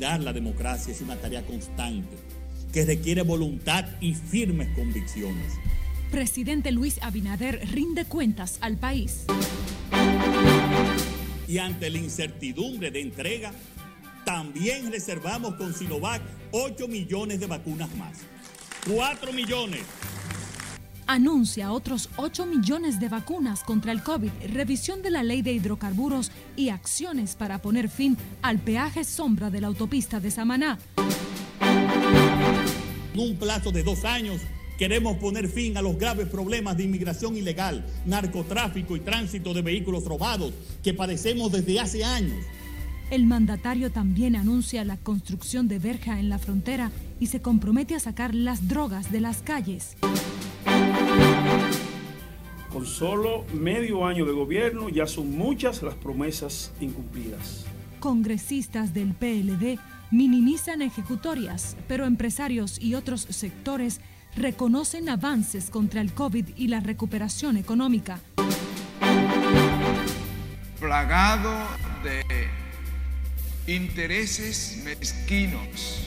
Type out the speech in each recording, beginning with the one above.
La democracia es una tarea constante que requiere voluntad y firmes convicciones. Presidente Luis Abinader rinde cuentas al país. Y ante la incertidumbre de entrega, también reservamos con Sinovac 8 millones de vacunas más. 4 millones. Anuncia otros 8 millones de vacunas contra el COVID, revisión de la ley de hidrocarburos y acciones para poner fin al peaje sombra de la autopista de Samaná. En un plazo de dos años queremos poner fin a los graves problemas de inmigración ilegal, narcotráfico y tránsito de vehículos robados que padecemos desde hace años. El mandatario también anuncia la construcción de verja en la frontera y se compromete a sacar las drogas de las calles. Con solo medio año de gobierno ya son muchas las promesas incumplidas. Congresistas del PLD minimizan ejecutorias, pero empresarios y otros sectores reconocen avances contra el COVID y la recuperación económica. Plagado de intereses mezquinos.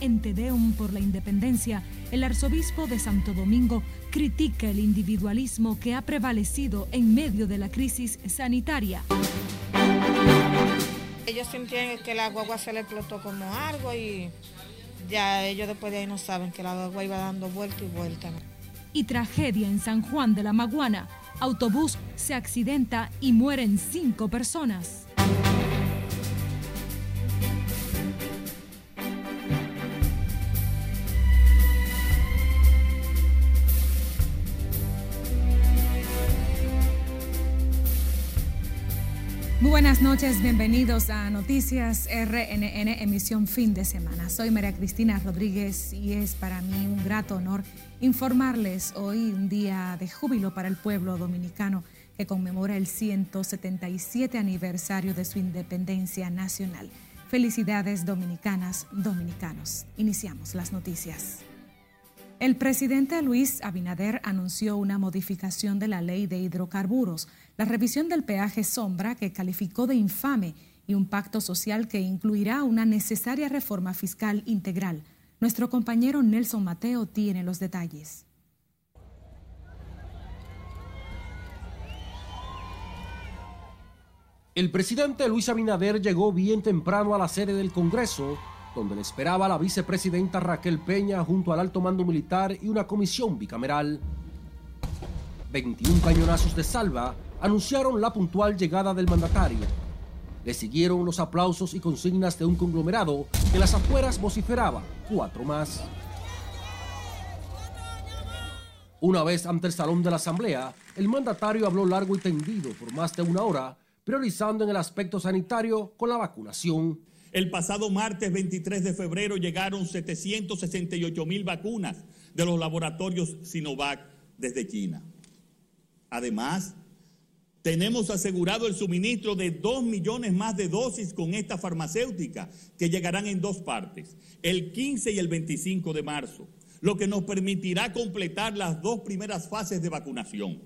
En Tedeum por la Independencia, el arzobispo de Santo Domingo critica el individualismo que ha prevalecido en medio de la crisis sanitaria. Ellos sintieron que la guagua se le explotó como algo y ya ellos después de ahí no saben que la guagua iba dando vuelta y vuelta. Y tragedia en San Juan de la Maguana. Autobús se accidenta y mueren cinco personas. Buenas noches, bienvenidos a Noticias RNN, emisión fin de semana. Soy María Cristina Rodríguez y es para mí un grato honor informarles hoy un día de júbilo para el pueblo dominicano que conmemora el 177 aniversario de su independencia nacional. Felicidades dominicanas, dominicanos. Iniciamos las noticias. El presidente Luis Abinader anunció una modificación de la ley de hidrocarburos, la revisión del peaje sombra que calificó de infame y un pacto social que incluirá una necesaria reforma fiscal integral. Nuestro compañero Nelson Mateo tiene los detalles. El presidente Luis Abinader llegó bien temprano a la sede del Congreso donde le esperaba la vicepresidenta Raquel Peña junto al alto mando militar y una comisión bicameral. 21 cañonazos de salva anunciaron la puntual llegada del mandatario. Le siguieron los aplausos y consignas de un conglomerado que las afueras vociferaba cuatro más. Una vez ante el salón de la asamblea, el mandatario habló largo y tendido por más de una hora, priorizando en el aspecto sanitario con la vacunación. El pasado martes 23 de febrero llegaron 768 mil vacunas de los laboratorios Sinovac desde China. Además, tenemos asegurado el suministro de 2 millones más de dosis con esta farmacéutica que llegarán en dos partes, el 15 y el 25 de marzo, lo que nos permitirá completar las dos primeras fases de vacunación.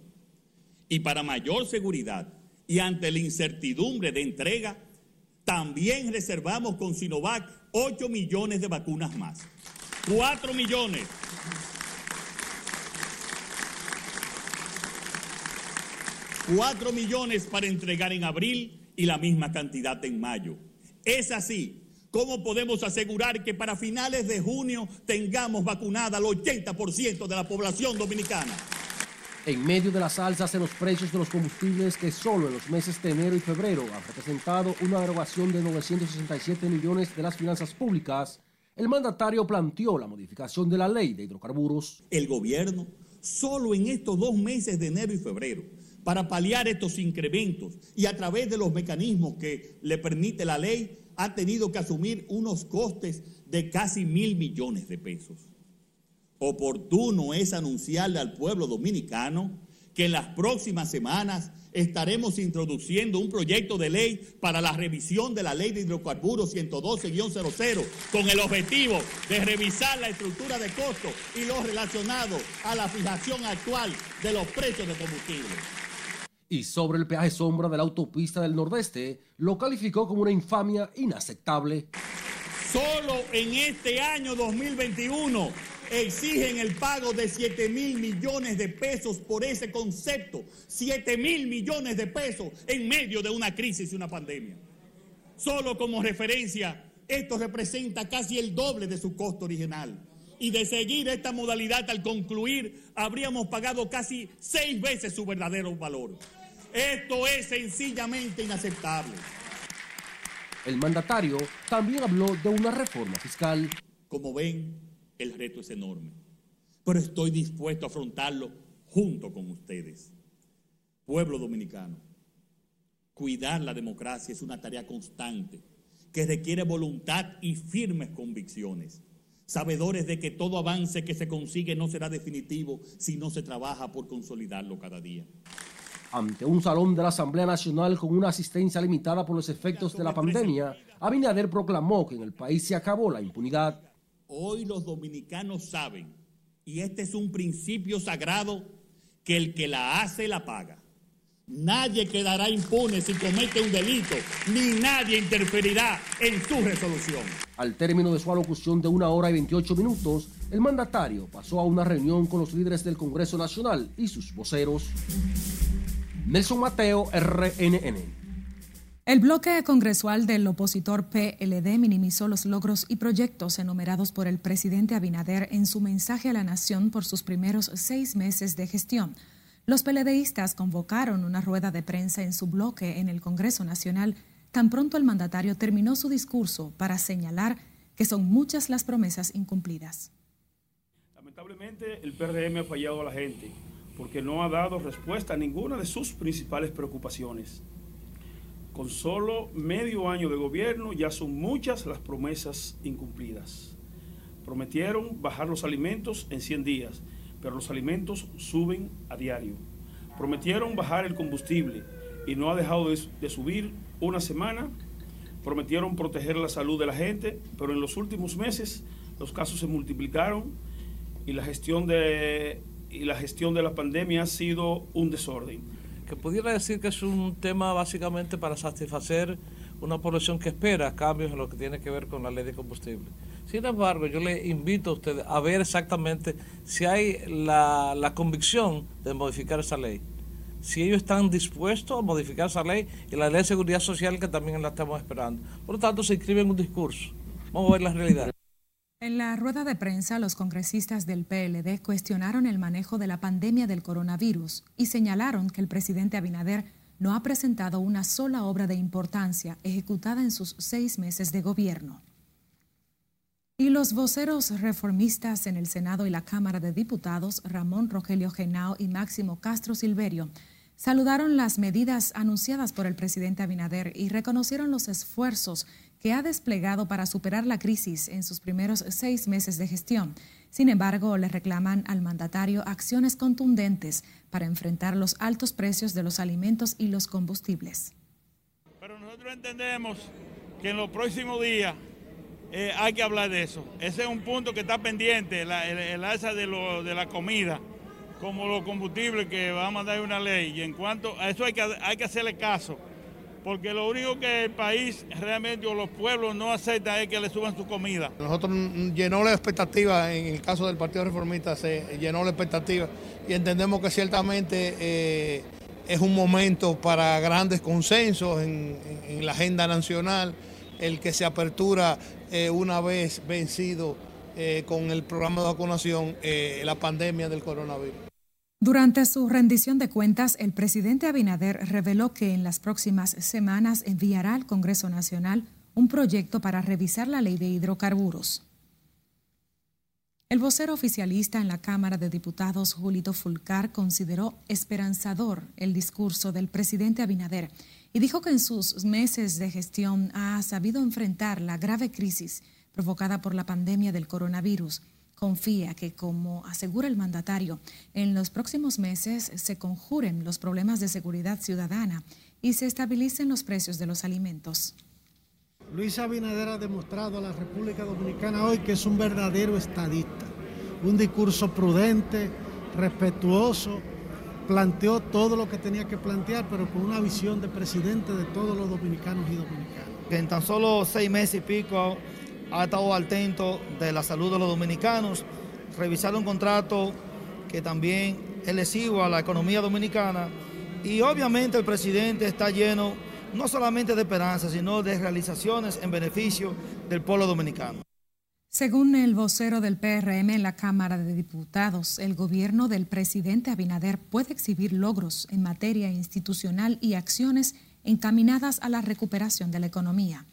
Y para mayor seguridad y ante la incertidumbre de entrega, también reservamos con Sinovac 8 millones de vacunas más. 4 millones. Cuatro millones para entregar en abril y la misma cantidad en mayo. Es así. ¿Cómo podemos asegurar que para finales de junio tengamos vacunada al 80% de la población dominicana? En medio de las alzas en los precios de los combustibles que solo en los meses de enero y febrero han representado una derogación de 967 millones de las finanzas públicas, el mandatario planteó la modificación de la ley de hidrocarburos. El gobierno, solo en estos dos meses de enero y febrero, para paliar estos incrementos y a través de los mecanismos que le permite la ley, ha tenido que asumir unos costes de casi mil millones de pesos oportuno es anunciarle al pueblo dominicano que en las próximas semanas estaremos introduciendo un proyecto de ley para la revisión de la ley de hidrocarburos 112-00 con el objetivo de revisar la estructura de costos y lo relacionado a la fijación actual de los precios de combustible. Y sobre el peaje sombra de la autopista del Nordeste, lo calificó como una infamia inaceptable. Solo en este año 2021 exigen el pago de 7 mil millones de pesos por ese concepto. 7 mil millones de pesos en medio de una crisis y una pandemia. Solo como referencia, esto representa casi el doble de su costo original. Y de seguir esta modalidad al concluir, habríamos pagado casi seis veces su verdadero valor. Esto es sencillamente inaceptable. El mandatario también habló de una reforma fiscal. Como ven, el reto es enorme, pero estoy dispuesto a afrontarlo junto con ustedes. Pueblo dominicano, cuidar la democracia es una tarea constante que requiere voluntad y firmes convicciones, sabedores de que todo avance que se consigue no será definitivo si no se trabaja por consolidarlo cada día. Ante un salón de la Asamblea Nacional con una asistencia limitada por los efectos de la pandemia, Abinader proclamó que en el país se acabó la impunidad. Hoy los dominicanos saben, y este es un principio sagrado, que el que la hace la paga. Nadie quedará impune si comete un delito, ni nadie interferirá en su resolución. Al término de su alocución de una hora y 28 minutos, el mandatario pasó a una reunión con los líderes del Congreso Nacional y sus voceros. Nelson Mateo, RNN. El bloque congresual del opositor PLD minimizó los logros y proyectos enumerados por el presidente Abinader en su mensaje a la nación por sus primeros seis meses de gestión. Los PLDistas convocaron una rueda de prensa en su bloque en el Congreso Nacional tan pronto el mandatario terminó su discurso para señalar que son muchas las promesas incumplidas. Lamentablemente el PRM ha fallado a la gente porque no ha dado respuesta a ninguna de sus principales preocupaciones. Con solo medio año de gobierno ya son muchas las promesas incumplidas. Prometieron bajar los alimentos en 100 días, pero los alimentos suben a diario. Prometieron bajar el combustible y no ha dejado de, subir una semana. Prometieron proteger la salud de la gente, pero en los últimos meses los casos se multiplicaron y la gestión de y la gestión de la pandemia ha sido un desorden. Que pudiera decir que es un tema básicamente para satisfacer una población que espera cambios en lo que tiene que ver con la ley de combustible. Sin embargo, yo le invito a ustedes a ver exactamente si hay la, la convicción de modificar esa ley. Si ellos están dispuestos a modificar esa ley y la ley de seguridad social que también la estamos esperando. Por lo tanto, se inscribe en un discurso. Vamos a ver la realidad. En la rueda de prensa, los congresistas del PLD cuestionaron el manejo de la pandemia del coronavirus y señalaron que el presidente Abinader no ha presentado una sola obra de importancia ejecutada en sus seis meses de gobierno. Y los voceros reformistas en el Senado y la Cámara de Diputados, Ramón Rogelio Genao y Máximo Castro Silverio, saludaron las medidas anunciadas por el presidente Abinader y reconocieron los esfuerzos que ha desplegado para superar la crisis en sus primeros seis meses de gestión. Sin embargo, le reclaman al mandatario acciones contundentes para enfrentar los altos precios de los alimentos y los combustibles. Pero nosotros entendemos que en los próximos días eh, hay que hablar de eso. Ese es un punto que está pendiente, el, alza de, de la comida, como los combustibles que va a mandar una ley. Y en cuanto a eso hay que, hay que hacerle caso porque lo único que el país realmente o los pueblos no aceptan es que le suban su comida. Nosotros llenó la expectativa, en el caso del Partido Reformista se llenó la expectativa y entendemos que ciertamente eh, es un momento para grandes consensos en, la agenda nacional, el que se apertura eh, una vez vencido eh, con el programa de vacunación la pandemia del coronavirus. Durante su rendición de cuentas, el presidente Abinader reveló que en las próximas semanas enviará al Congreso Nacional un proyecto para revisar la ley de hidrocarburos. El vocero oficialista en la Cámara de Diputados, Julito Fulcar, consideró esperanzador el discurso del presidente Abinader y dijo que en sus meses de gestión ha sabido enfrentar la grave crisis provocada por la pandemia del coronavirus confía que, como asegura el mandatario, en los próximos meses se conjuren los problemas de seguridad ciudadana y se estabilicen los precios de los alimentos. Luis Abinader ha demostrado a la República Dominicana hoy que es un verdadero estadista, un discurso prudente, respetuoso planteó todo lo que tenía que plantear, pero con una visión de presidente de todos los dominicanos y dominicanas. Que en tan solo seis meses y pico ha estado atento de la salud de los dominicanos, revisar un contrato que también es lesivo a la economía dominicana y obviamente el presidente está lleno no solamente de esperanzas, sino de realizaciones en beneficio del pueblo dominicano. Según el vocero del PRM en la Cámara de Diputados, el gobierno del presidente Abinader puede exhibir logros en materia institucional y acciones encaminadas a la recuperación de la economía.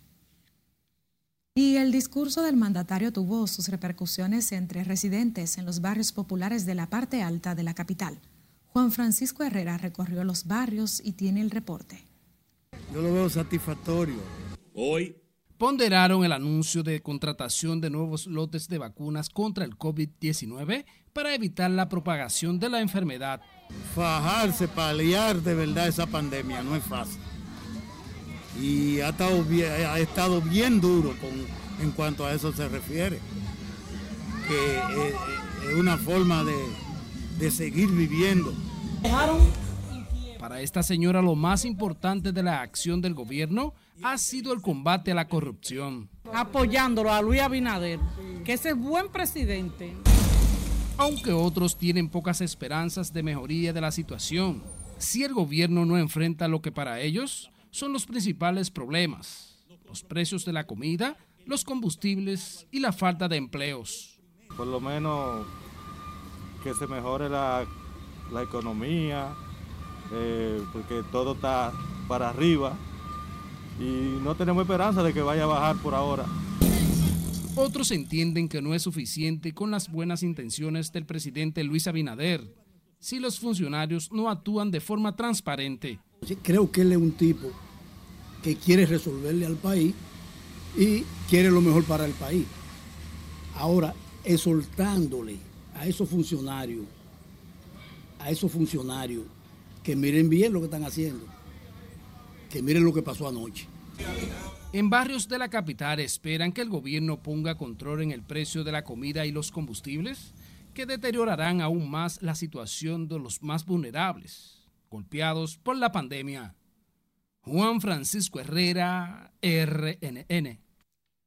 Y el discurso del mandatario tuvo sus repercusiones entre residentes en los barrios populares de la parte alta de la capital. Juan Francisco Herrera recorrió los barrios y tiene el reporte. Yo lo veo satisfactorio. Hoy ponderaron el anuncio de contratación de nuevos lotes de vacunas contra el COVID-19 para evitar la propagación de la enfermedad. Fajarse, paliar de verdad esa pandemia no es fácil. Y ha estado bien, ha estado bien duro con, en cuanto a eso se refiere. Que es, es una forma de, de seguir viviendo. Para esta señora lo más importante de la acción del gobierno ha sido el combate a la corrupción. Apoyándolo a Luis Abinader, que es el buen presidente. Aunque otros tienen pocas esperanzas de mejoría de la situación, si el gobierno no enfrenta lo que para ellos son los principales problemas, los precios de la comida, los combustibles y la falta de empleos. Por lo menos que se mejore la, la economía, eh, porque todo está para arriba y no tenemos esperanza de que vaya a bajar por ahora. Otros entienden que no es suficiente con las buenas intenciones del presidente Luis Abinader si los funcionarios no actúan de forma transparente. Creo que él es un tipo que quiere resolverle al país y quiere lo mejor para el país. Ahora, exhortándole a esos funcionarios, a esos funcionarios, que miren bien lo que están haciendo, que miren lo que pasó anoche. En barrios de la capital esperan que el gobierno ponga control en el precio de la comida y los combustibles, que deteriorarán aún más la situación de los más vulnerables, golpeados por la pandemia. Juan Francisco Herrera, RNN.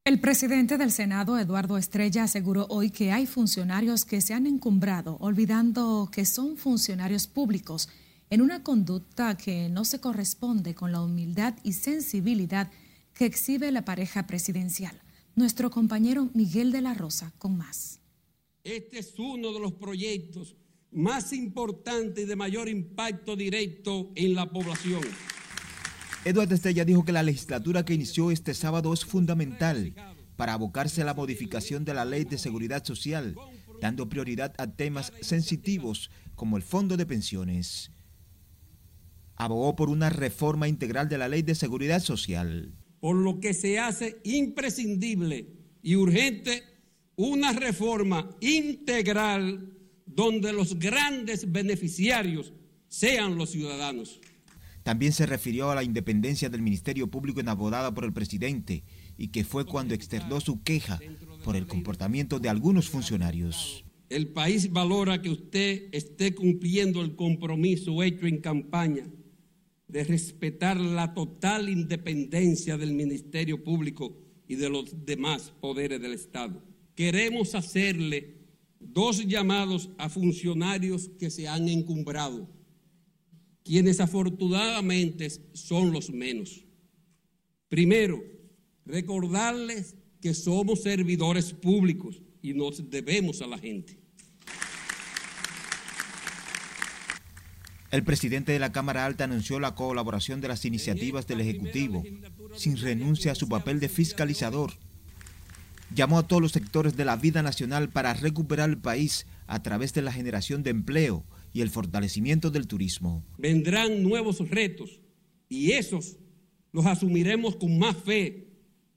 El presidente del Senado, Eduardo Estrella, aseguró hoy que hay funcionarios que se han encumbrado, olvidando que son funcionarios públicos, en una conducta que no se corresponde con la humildad y sensibilidad que exhibe la pareja presidencial. Nuestro compañero Miguel de la Rosa con más. Este es uno de los proyectos más importantes y de mayor impacto directo en la población. Eduardo Estrella dijo que la legislatura que inició este sábado es fundamental para abocarse a la modificación de la ley de seguridad social, dando prioridad a temas sensitivos como el fondo de pensiones. Abogó por una reforma integral de la ley de seguridad social. Por lo que se hace imprescindible y urgente una reforma integral donde los grandes beneficiarios sean los ciudadanos. También se refirió a la independencia del Ministerio Público enabodada por el presidente y que fue cuando externó su queja por el comportamiento de algunos funcionarios. El país valora que usted esté cumpliendo el compromiso hecho en campaña de respetar la total independencia del Ministerio Público y de los demás poderes del Estado. Queremos hacerle dos llamados a funcionarios que se han encumbrado quienes afortunadamente son los menos. Primero, recordarles que somos servidores públicos y nos debemos a la gente. El presidente de la Cámara Alta anunció la colaboración de las iniciativas del Ejecutivo, sin renuncia a su papel de fiscalizador. Llamó a todos los sectores de la vida nacional para recuperar el país a través de la generación de empleo y el fortalecimiento del turismo. Vendrán nuevos retos y esos los asumiremos con más fe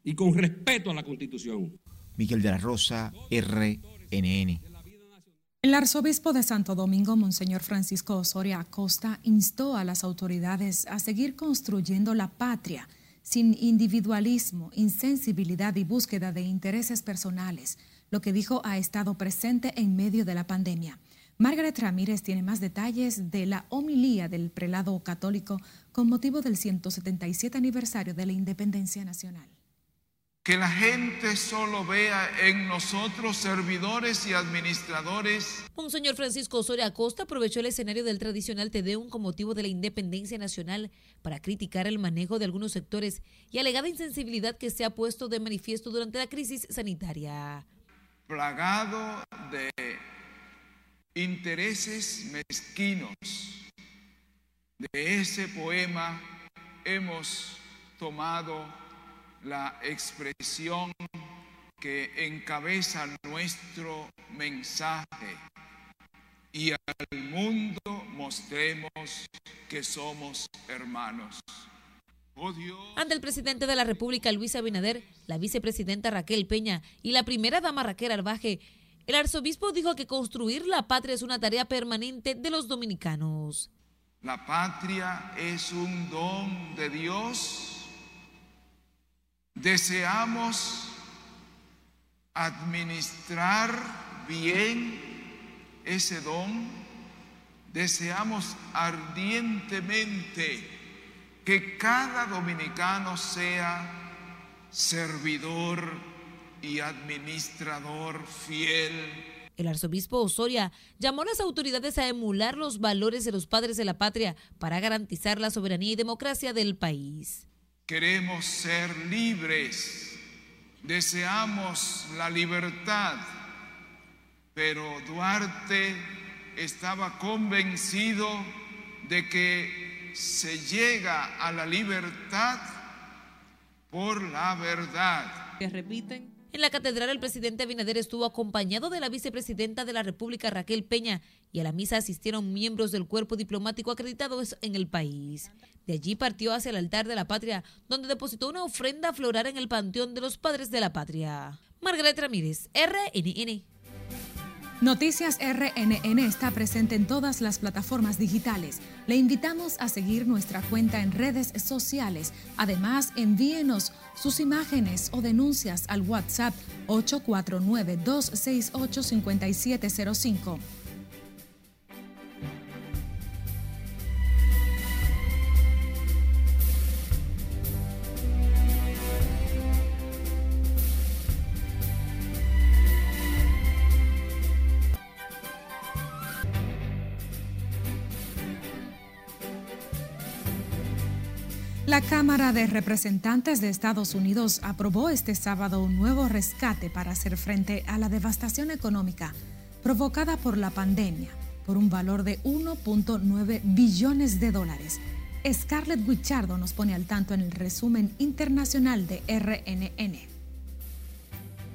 y con respeto a la Constitución. Miguel de la Rosa, RNN. El arzobispo de Santo Domingo, Monseñor Francisco Osoria Acosta, instó a las autoridades a seguir construyendo la patria sin individualismo, insensibilidad y búsqueda de intereses personales, lo que dijo ha estado presente en medio de la pandemia. Margaret Ramírez tiene más detalles de la homilía del prelado católico con motivo del 177 aniversario de la independencia nacional. Que la gente solo vea en nosotros servidores y administradores. Monseñor Francisco Osorio Acosta aprovechó el escenario del tradicional Tedeum con motivo de la independencia nacional para criticar el manejo de algunos sectores y alegada insensibilidad que se ha puesto de manifiesto durante la crisis sanitaria. Plagado de intereses mezquinos. De ese poema hemos tomado la expresión que encabeza nuestro mensaje y al mundo mostremos que somos hermanos. Oh Ante el presidente de la República, Luis Abinader, la vicepresidenta Raquel Peña y la primera dama Raquel Arbaje, el arzobispo dijo que construir la patria es una tarea permanente de los dominicanos. La patria es un don de Dios deseamos administrar bien ese don, deseamos ardientemente que cada dominicano sea servidor y administrador fiel. El arzobispo Osoria llamó a las autoridades a emular los valores de los padres de la patria para garantizar la soberanía y democracia del país. Queremos ser libres, deseamos la libertad, pero Duarte estaba convencido de que se llega a la libertad por la verdad. ¿Que repiten? En la catedral el presidente Abinader estuvo acompañado de la vicepresidenta de la República Raquel Peña y a la misa asistieron miembros del cuerpo diplomático acreditados en el país. De allí partió hacia el altar de la patria, donde depositó una ofrenda floral en el panteón de los padres de la patria. Margaret Ramírez, RNN. Noticias RNN está presente en todas las plataformas digitales. Le invitamos a seguir nuestra cuenta en redes sociales. Además, envíenos sus imágenes o denuncias al WhatsApp 849-268-5705. La Cámara de Representantes de Estados Unidos aprobó este sábado un nuevo rescate para hacer frente a la devastación económica provocada por la pandemia por un valor de 1.9 billones de dólares. Scarlett Guichardo nos pone al tanto en el resumen internacional de RNN.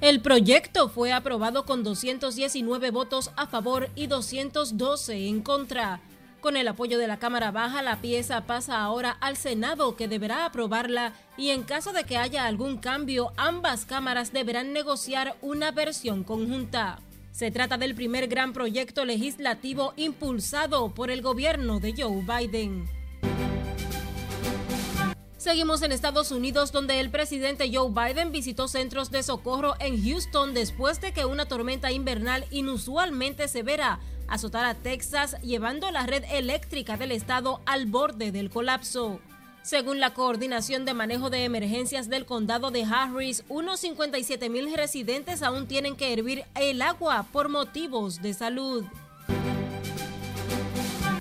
El proyecto fue aprobado con 219 votos a favor y 212 en contra. Con el apoyo de la Cámara Baja, la pieza pasa ahora al Senado, que deberá aprobarla, y en caso de que haya algún cambio, ambas cámaras deberán negociar una versión conjunta. Se trata del primer gran proyecto legislativo impulsado por el gobierno de Joe Biden. Seguimos en Estados Unidos donde el presidente Joe Biden visitó centros de socorro en Houston después de que una tormenta invernal inusualmente severa azotara Texas llevando la red eléctrica del estado al borde del colapso. Según la Coordinación de Manejo de Emergencias del Condado de Harris, unos 57 mil residentes aún tienen que hervir el agua por motivos de salud.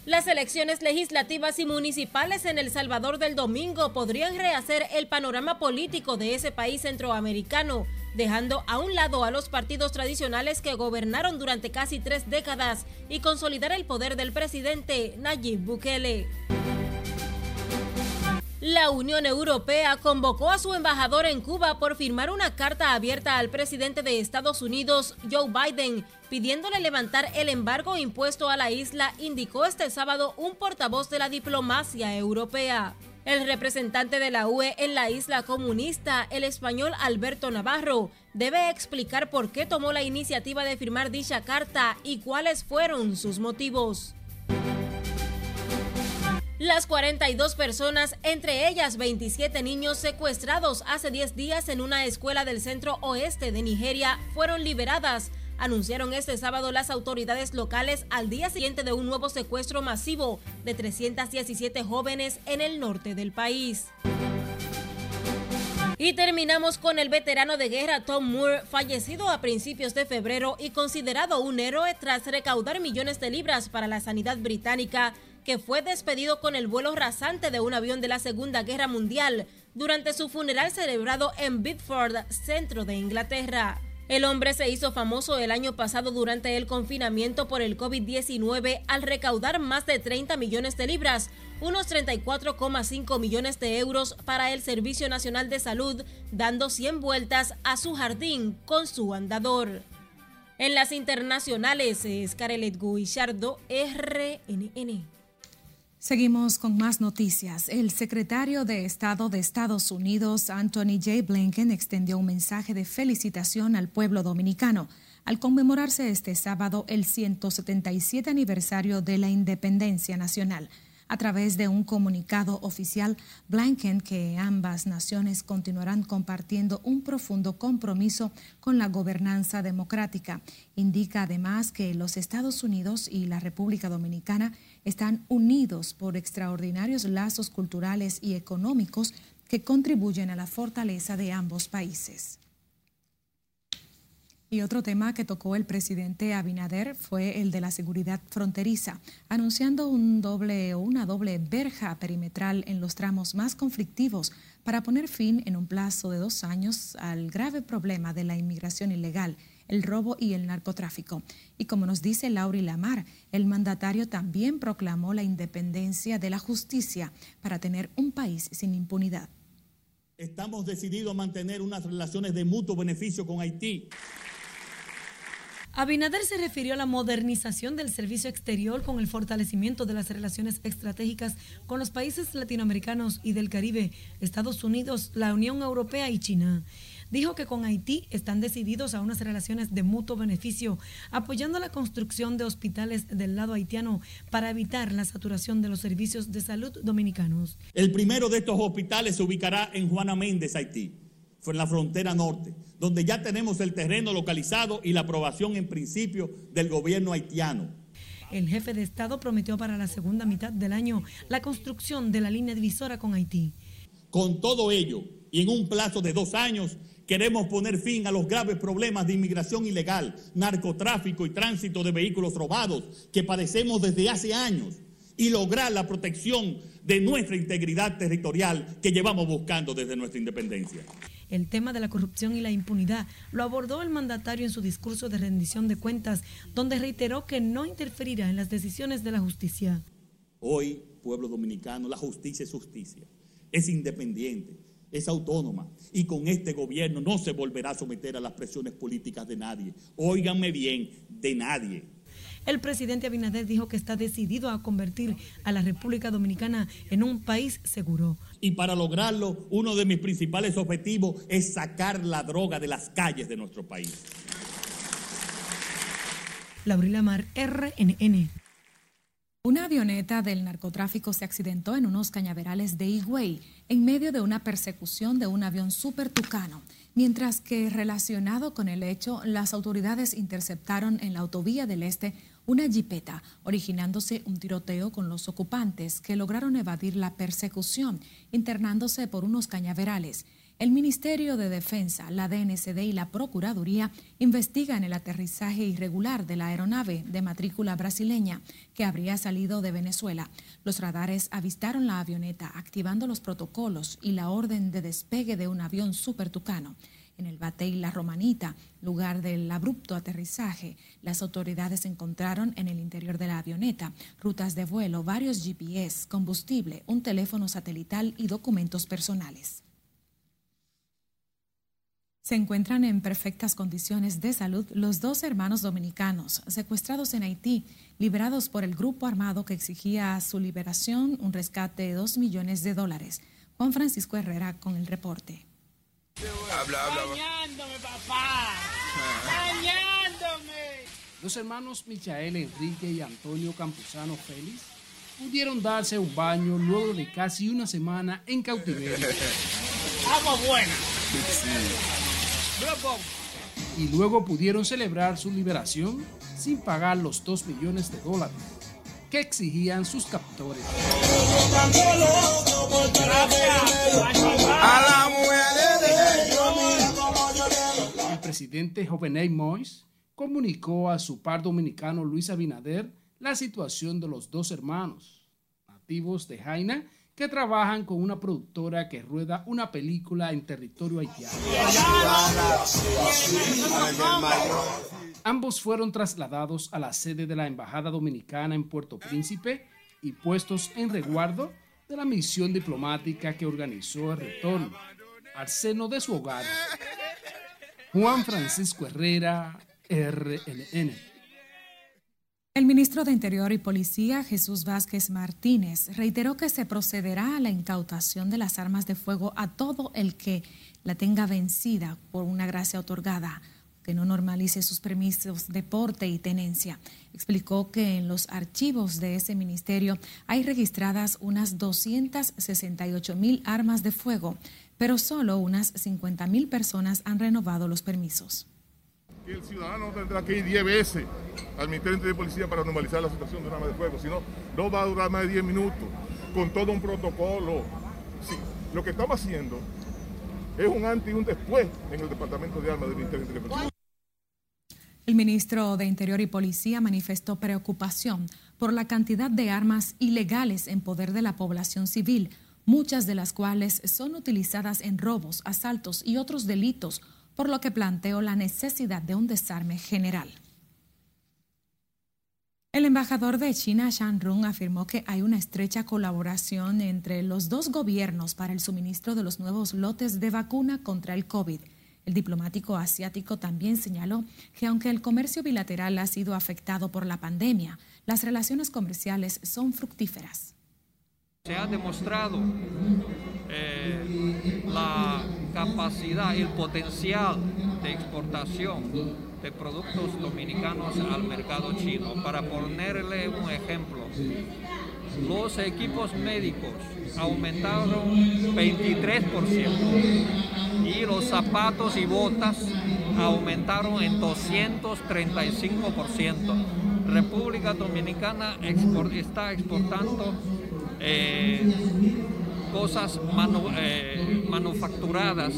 Las elecciones legislativas y municipales en El Salvador del domingo podrían rehacer el panorama político de ese país centroamericano, dejando a un lado a los partidos tradicionales que gobernaron durante casi tres décadas y consolidar el poder del presidente Nayib Bukele. La Unión Europea convocó a su embajador en Cuba por firmar una carta abierta al presidente de Estados Unidos, Joe Biden, pidiéndole levantar el embargo impuesto a la isla, indicó este sábado un portavoz de la diplomacia europea. El representante de la UE en la isla comunista, el español Alberto Navarro, debe explicar por qué tomó la iniciativa de firmar dicha carta y cuáles fueron sus motivos. Las 42 personas, entre ellas 27 niños secuestrados hace 10 días en una escuela del centro oeste de Nigeria, fueron liberadas anunciaron este sábado las autoridades locales al día siguiente de un nuevo secuestro masivo de 317 jóvenes en el norte del país. Y terminamos con el veterano de guerra Tom Moore, fallecido a principios de febrero y considerado un héroe tras recaudar millones de libras para la sanidad británica, que fue despedido con el vuelo rasante de un avión de la Segunda Guerra Mundial durante su funeral celebrado en Bedford, centro de Inglaterra. El hombre se hizo famoso el año pasado durante el confinamiento por el COVID-19 al recaudar más de 30 millones de libras, unos 34,5 millones de euros para el Servicio Nacional de Salud, dando 100 vueltas a su jardín con su andador. En las internacionales es Carelet Guillardo, RNN. Seguimos con más noticias. El secretario de Estado de Estados Unidos, Anthony J. Blinken, extendió un mensaje de felicitación al pueblo dominicano al conmemorarse este sábado el 177 aniversario de la independencia nacional a través de un comunicado oficial, Blinken, que ambas naciones continuarán compartiendo un profundo compromiso con la gobernanza democrática. Indica además que los Estados Unidos y la República Dominicana están unidos por extraordinarios lazos culturales y económicos que contribuyen a la fortaleza de ambos países. Y otro tema que tocó el presidente Abinader fue el de la seguridad fronteriza, anunciando un doble o una doble verja perimetral en los tramos más conflictivos para poner fin en un plazo de dos años al grave problema de la inmigración ilegal, el robo y el narcotráfico. Y como nos dice Lauri Lamar, el mandatario también proclamó la independencia de la justicia para tener un país sin impunidad. Estamos decididos a mantener unas relaciones de mutuo beneficio con Haití. Abinader se refirió a la modernización del servicio exterior con el fortalecimiento de las relaciones estratégicas con los países latinoamericanos y del Caribe, Estados Unidos, la Unión Europea y China. Dijo que con Haití están decididos a unas relaciones de mutuo beneficio, apoyando la construcción de hospitales del lado haitiano para evitar la saturación de los servicios de salud dominicanos. El primero de estos hospitales se ubicará en Juana Méndez, Haití, en la frontera norte donde ya tenemos el terreno localizado y la aprobación en principio del gobierno haitiano. El jefe de Estado prometió para la segunda mitad del año la construcción de la línea divisora con Haití. Con todo ello, y en un plazo de dos años, queremos poner fin a los graves problemas de inmigración ilegal, narcotráfico y tránsito de vehículos robados que padecemos desde hace años y lograr la protección de nuestra integridad territorial que llevamos buscando desde nuestra independencia. El tema de la corrupción y la impunidad lo abordó el mandatario en su discurso de rendición de cuentas, donde reiteró que no interferirá en las decisiones de la justicia. Hoy, pueblo dominicano, la justicia es justicia, es independiente, es autónoma y con este gobierno no se volverá a someter a las presiones políticas de nadie. Óiganme bien, de nadie. El presidente Abinader dijo que está decidido a convertir a la República Dominicana en un país seguro. Y para lograrlo, uno de mis principales objetivos es sacar la droga de las calles de nuestro país. Laurila Mar, RNN. Una avioneta del narcotráfico se accidentó en unos cañaverales de Higüey en medio de una persecución de un avión super tucano, mientras que relacionado con el hecho, las autoridades interceptaron en la autovía del Este una jipeta, originándose un tiroteo con los ocupantes que lograron evadir la persecución, internándose por unos cañaverales. El Ministerio de Defensa, la DNCD y la Procuraduría investigan el aterrizaje irregular de la aeronave de matrícula brasileña que habría salido de Venezuela. Los radares avistaron la avioneta activando los protocolos y la orden de despegue de un avión super tucano. En el Batey La Romanita, lugar del abrupto aterrizaje, las autoridades encontraron en el interior de la avioneta rutas de vuelo, varios GPS, combustible, un teléfono satelital y documentos personales se encuentran en perfectas condiciones de salud los dos hermanos dominicanos secuestrados en Haití, liberados por el grupo armado que exigía a su liberación un rescate de dos millones de dólares. Juan Francisco Herrera con el reporte. Bañándome, papá. Bañándome. Los hermanos Michael Enrique y Antonio Campuzano Félix pudieron darse un baño luego de casi una semana en cautiverio. Agua buena. Y luego pudieron celebrar su liberación sin pagar los 2 millones de dólares que exigían sus captores. El presidente Jovenel Mois comunicó a su par dominicano Luis Abinader la situación de los dos hermanos nativos de Jaina que trabajan con una productora que rueda una película en territorio haitiano. Ambos fueron trasladados a la sede de la Embajada Dominicana en Puerto Príncipe y puestos en resguardo de la misión diplomática que organizó el retorno al seno de su hogar. Juan Francisco Herrera, RNN. El ministro de Interior y Policía, Jesús Vázquez Martínez, reiteró que se procederá a la incautación de las armas de fuego a todo el que la tenga vencida por una gracia otorgada, que no normalice sus permisos de porte y tenencia. Explicó que en los archivos de ese ministerio hay registradas unas 268 mil armas de fuego, pero solo unas 50 mil personas han renovado los permisos el ciudadano tendrá que ir 10 veces al Ministerio de Policía para normalizar la situación de un arma de fuego, si no, no va a durar más de 10 minutos, con todo un protocolo. Lo que estamos haciendo es un antes y un después en el Departamento de Armas del Ministerio de Policía. El ministro de Interior y Policía manifestó preocupación por la cantidad de armas ilegales en poder de la población civil, muchas de las cuales son utilizadas en robos, asaltos y otros delitos por lo que planteó la necesidad de un desarme general. El embajador de China, Shan Rung, afirmó que hay una estrecha colaboración entre los dos gobiernos para el suministro de los nuevos lotes de vacuna contra el COVID. El diplomático asiático también señaló que aunque el comercio bilateral ha sido afectado por la pandemia, las relaciones comerciales son fructíferas. Se ha demostrado eh, la capacidad el potencial de exportación de productos dominicanos al mercado chino. Para ponerle un ejemplo, los equipos médicos aumentaron 23% y los zapatos y botas aumentaron en 235%. República Dominicana está exportando eh, cosas eh, manufacturadas.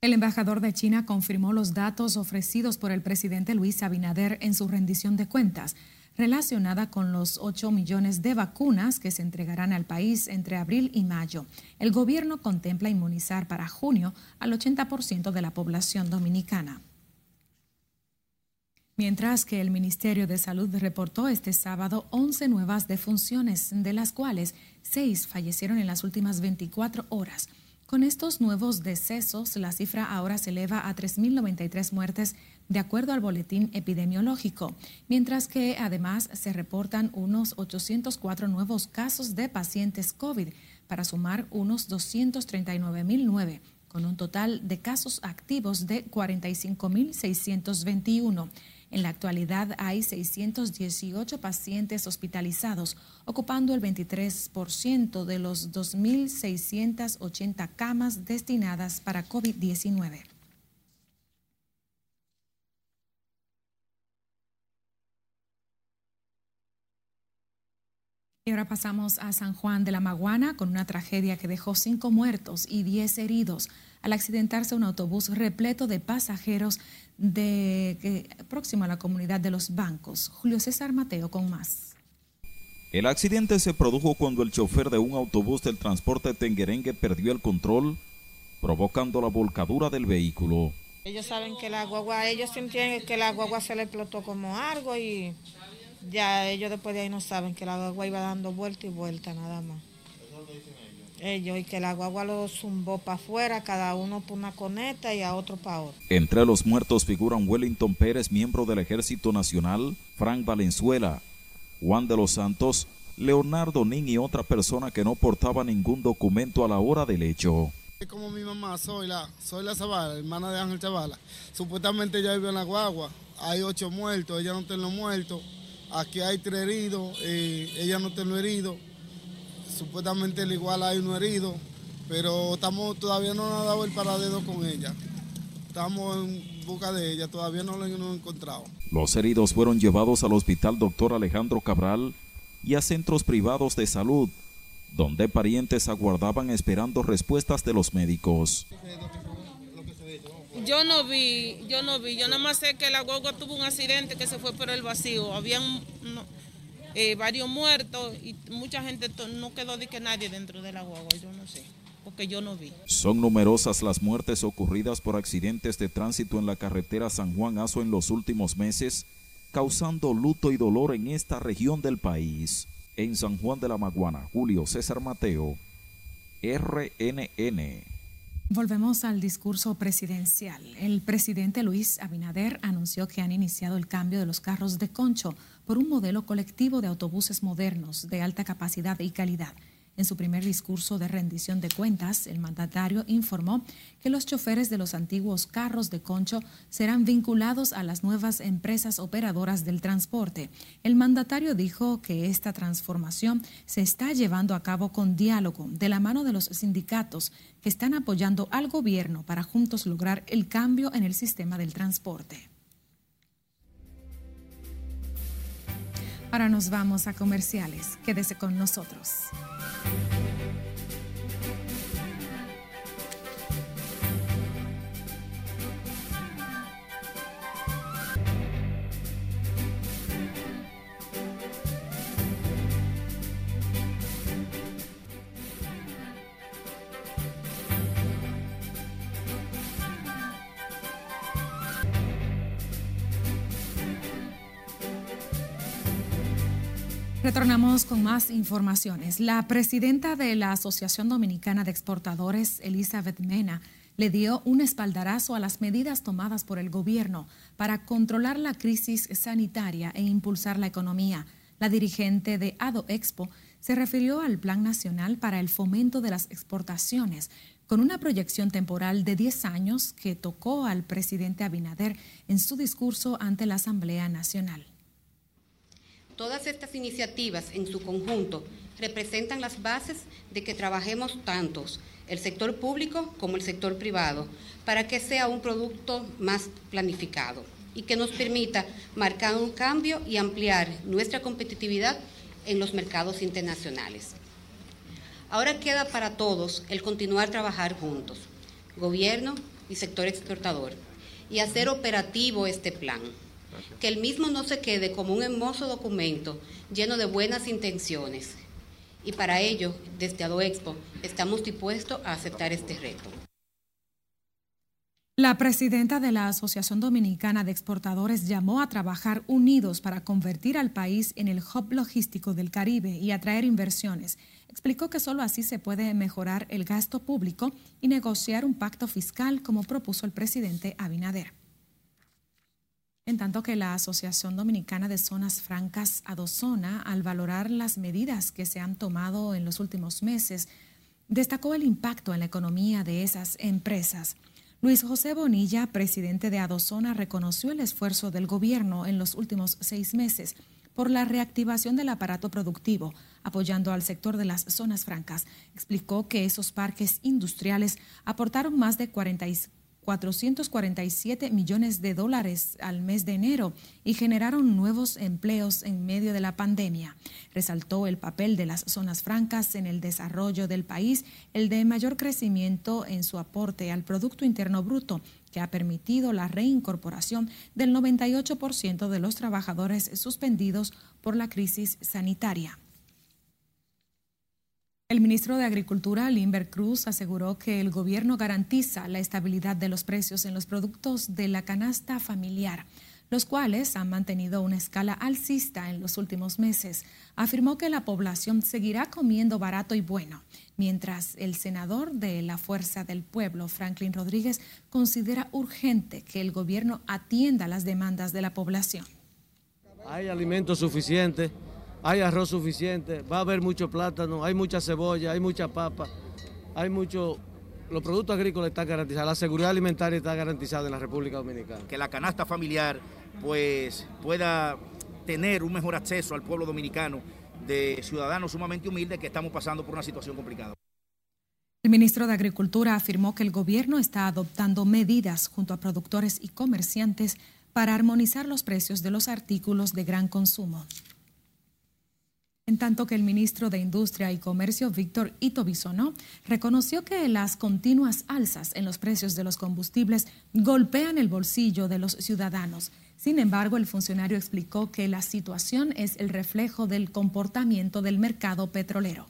El embajador de China confirmó los datos ofrecidos por el presidente Luis Abinader en su rendición de cuentas relacionada con los 8 millones de vacunas que se entregarán al país entre abril y mayo. El gobierno contempla inmunizar para junio al 80% de la población dominicana mientras que el Ministerio de Salud reportó este sábado 11 nuevas defunciones, de las cuales 6 fallecieron en las últimas 24 horas. Con estos nuevos decesos, la cifra ahora se eleva a 3.093 muertes de acuerdo al boletín epidemiológico, mientras que además se reportan unos 804 nuevos casos de pacientes COVID para sumar unos 239.009 con un total de casos activos de 45.621. En la actualidad hay 618 pacientes hospitalizados, ocupando el 23% de los 2.680 camas destinadas para COVID-19. Y ahora pasamos a San Juan de la Maguana con una tragedia que dejó cinco muertos y diez heridos al accidentarse un autobús repleto de pasajeros de, próximo a la comunidad de los bancos. Julio César Mateo con más. El accidente se produjo cuando el chofer de un autobús del transporte tenguerengue perdió el control, provocando la volcadura del vehículo. Ellos saben que la guagua, ellos sienten que la guagua se le explotó como algo y ya ellos después de ahí no saben que la guagua iba dando vuelta y vuelta nada más ellos y que la guagua lo zumbó para afuera, cada uno por una coneta y a otro para otro. Entre los muertos figuran Wellington Pérez, miembro del Ejército Nacional, Frank Valenzuela, Juan de los Santos, Leonardo Nin y otra persona que no portaba ningún documento a la hora del hecho. Como mi mamá, soy la, soy la Zavala, hermana de Ángel Zavala. Supuestamente ella vive en la guagua, hay ocho muertos, ella no tiene los muertos, aquí hay tres heridos, y ella no tiene los heridos Supuestamente el igual hay uno herido, pero estamos todavía no ha dado el paradero con ella. estamos en busca de ella, todavía no la hemos encontrado. Los heridos fueron llevados al hospital Dr. Alejandro Cabral y a centros privados de salud, donde parientes aguardaban esperando respuestas de los médicos. Yo no vi, yo no vi, yo nada más sé que la guagua tuvo un accidente que se fue por el vacío, habían eh, varios muertos y mucha gente no quedó de que nadie dentro de la guagua, yo no sé porque yo no vi. Son numerosas las muertes ocurridas por accidentes de tránsito en la carretera San Juan Azo en los últimos meses, causando luto y dolor en esta región del país. En San Juan de la Maguana, Julio César Mateo, RNN. Volvemos al discurso presidencial. El presidente Luis Abinader anunció que han iniciado el cambio de los carros de concho por un modelo colectivo de autobuses modernos de alta capacidad y calidad. En su primer discurso de rendición de cuentas, el mandatario informó que los choferes de los antiguos carros de concho serán vinculados a las nuevas empresas operadoras del transporte. El mandatario dijo que esta transformación se está llevando a cabo con diálogo de la mano de los sindicatos que están apoyando al gobierno para juntos lograr el cambio en el sistema del transporte. Ahora nos vamos a comerciales. Quédese con nosotros. Retornamos con más informaciones. La presidenta de la Asociación Dominicana de Exportadores, Elizabeth Mena, le dio un espaldarazo a las medidas tomadas por el gobierno para controlar la crisis sanitaria e impulsar la economía. La dirigente de ADO Expo se refirió al Plan Nacional para el Fomento de las Exportaciones, con una proyección temporal de 10 años que tocó al presidente Abinader en su discurso ante la Asamblea Nacional. Todas estas iniciativas en su conjunto representan las bases de que trabajemos tantos, el sector público como el sector privado, para que sea un producto más planificado y que nos permita marcar un cambio y ampliar nuestra competitividad en los mercados internacionales. Ahora queda para todos el continuar trabajar juntos, gobierno y sector exportador, y hacer operativo este plan que el mismo no se quede como un hermoso documento lleno de buenas intenciones. Y para ello, desde AdoExpo, estamos dispuestos a aceptar este reto. La presidenta de la Asociación Dominicana de Exportadores llamó a trabajar unidos para convertir al país en el hub logístico del Caribe y atraer inversiones. Explicó que solo así se puede mejorar el gasto público y negociar un pacto fiscal como propuso el presidente Abinader. En tanto que la Asociación Dominicana de Zonas Francas Adozona, al valorar las medidas que se han tomado en los últimos meses, destacó el impacto en la economía de esas empresas. Luis José Bonilla, presidente de Adozona, reconoció el esfuerzo del gobierno en los últimos seis meses por la reactivación del aparato productivo, apoyando al sector de las zonas francas. Explicó que esos parques industriales aportaron más de 45 447 millones de dólares al mes de enero y generaron nuevos empleos en medio de la pandemia. Resaltó el papel de las zonas francas en el desarrollo del país, el de mayor crecimiento en su aporte al Producto Interno Bruto, que ha permitido la reincorporación del 98% de los trabajadores suspendidos por la crisis sanitaria. El ministro de Agricultura, Limber Cruz, aseguró que el gobierno garantiza la estabilidad de los precios en los productos de la canasta familiar, los cuales han mantenido una escala alcista en los últimos meses. Afirmó que la población seguirá comiendo barato y bueno, mientras el senador de la Fuerza del Pueblo, Franklin Rodríguez, considera urgente que el gobierno atienda las demandas de la población. Hay alimentos suficientes hay arroz suficiente, va a haber mucho plátano, hay mucha cebolla, hay mucha papa, hay mucho... Los productos agrícolas están garantizados, la seguridad alimentaria está garantizada en la República Dominicana. Que la canasta familiar pues pueda tener un mejor acceso al pueblo dominicano de ciudadanos sumamente humildes que estamos pasando por una situación complicada. El ministro de Agricultura afirmó que el gobierno está adoptando medidas junto a productores y comerciantes para armonizar los precios de los artículos de gran consumo. En tanto que el ministro de Industria y Comercio, Víctor Ito reconoció que las continuas alzas en los precios de los combustibles golpean el bolsillo de los ciudadanos. Sin embargo, el funcionario explicó que la situación es el reflejo del comportamiento del mercado petrolero.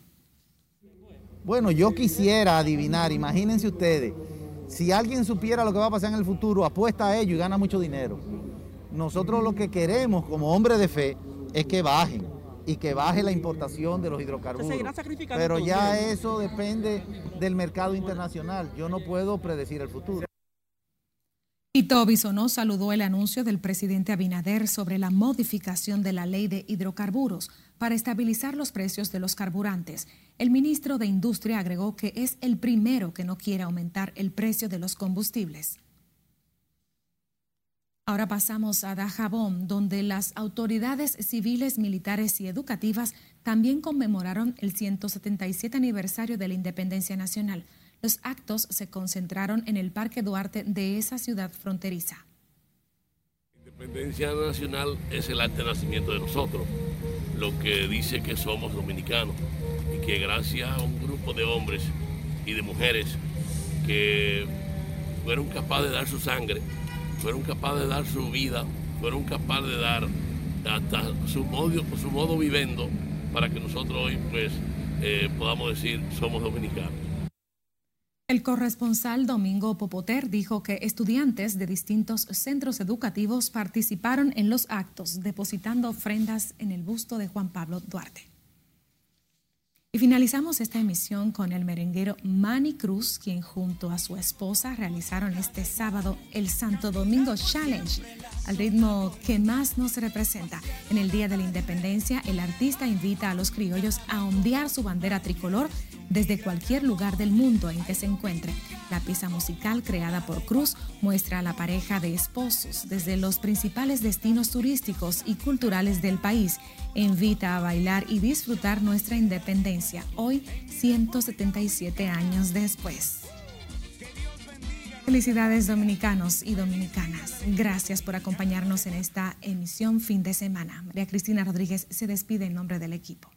Bueno, yo quisiera adivinar, imagínense ustedes, si alguien supiera lo que va a pasar en el futuro, apuesta a ello y gana mucho dinero. Nosotros lo que queremos como hombres de fe es que bajen y que baje la importación de los hidrocarburos. Pero ya eso depende del mercado internacional. Yo no puedo predecir el futuro. Y Bisonó saludó el anuncio del presidente Abinader sobre la modificación de la ley de hidrocarburos para estabilizar los precios de los carburantes. El ministro de Industria agregó que es el primero que no quiere aumentar el precio de los combustibles. Ahora pasamos a Dajabón, donde las autoridades civiles, militares y educativas también conmemoraron el 177 aniversario de la independencia nacional. Los actos se concentraron en el Parque Duarte de esa ciudad fronteriza. La independencia nacional es el arte de nacimiento de nosotros, lo que dice que somos dominicanos y que gracias a un grupo de hombres y de mujeres que fueron capaces de dar su sangre fueron capaces de dar su vida, fueron capaces de dar hasta su modo, su modo viviendo para que nosotros hoy pues eh, podamos decir somos dominicanos. El corresponsal Domingo Popoter dijo que estudiantes de distintos centros educativos participaron en los actos depositando ofrendas en el busto de Juan Pablo Duarte. Y finalizamos esta emisión con el merenguero Manny Cruz, quien junto a su esposa realizaron este sábado el Santo Domingo Challenge, al ritmo que más nos representa. En el Día de la Independencia, el artista invita a los criollos a ondear su bandera tricolor desde cualquier lugar del mundo en que se encuentre. La pieza musical creada por Cruz muestra a la pareja de esposos desde los principales destinos turísticos y culturales del país. invita a bailar y disfrutar nuestra independencia, hoy 177 años después. Felicidades dominicanos y dominicanas. Gracias por acompañarnos en esta emisión fin de semana. María Cristina Rodríguez se despide en nombre del equipo.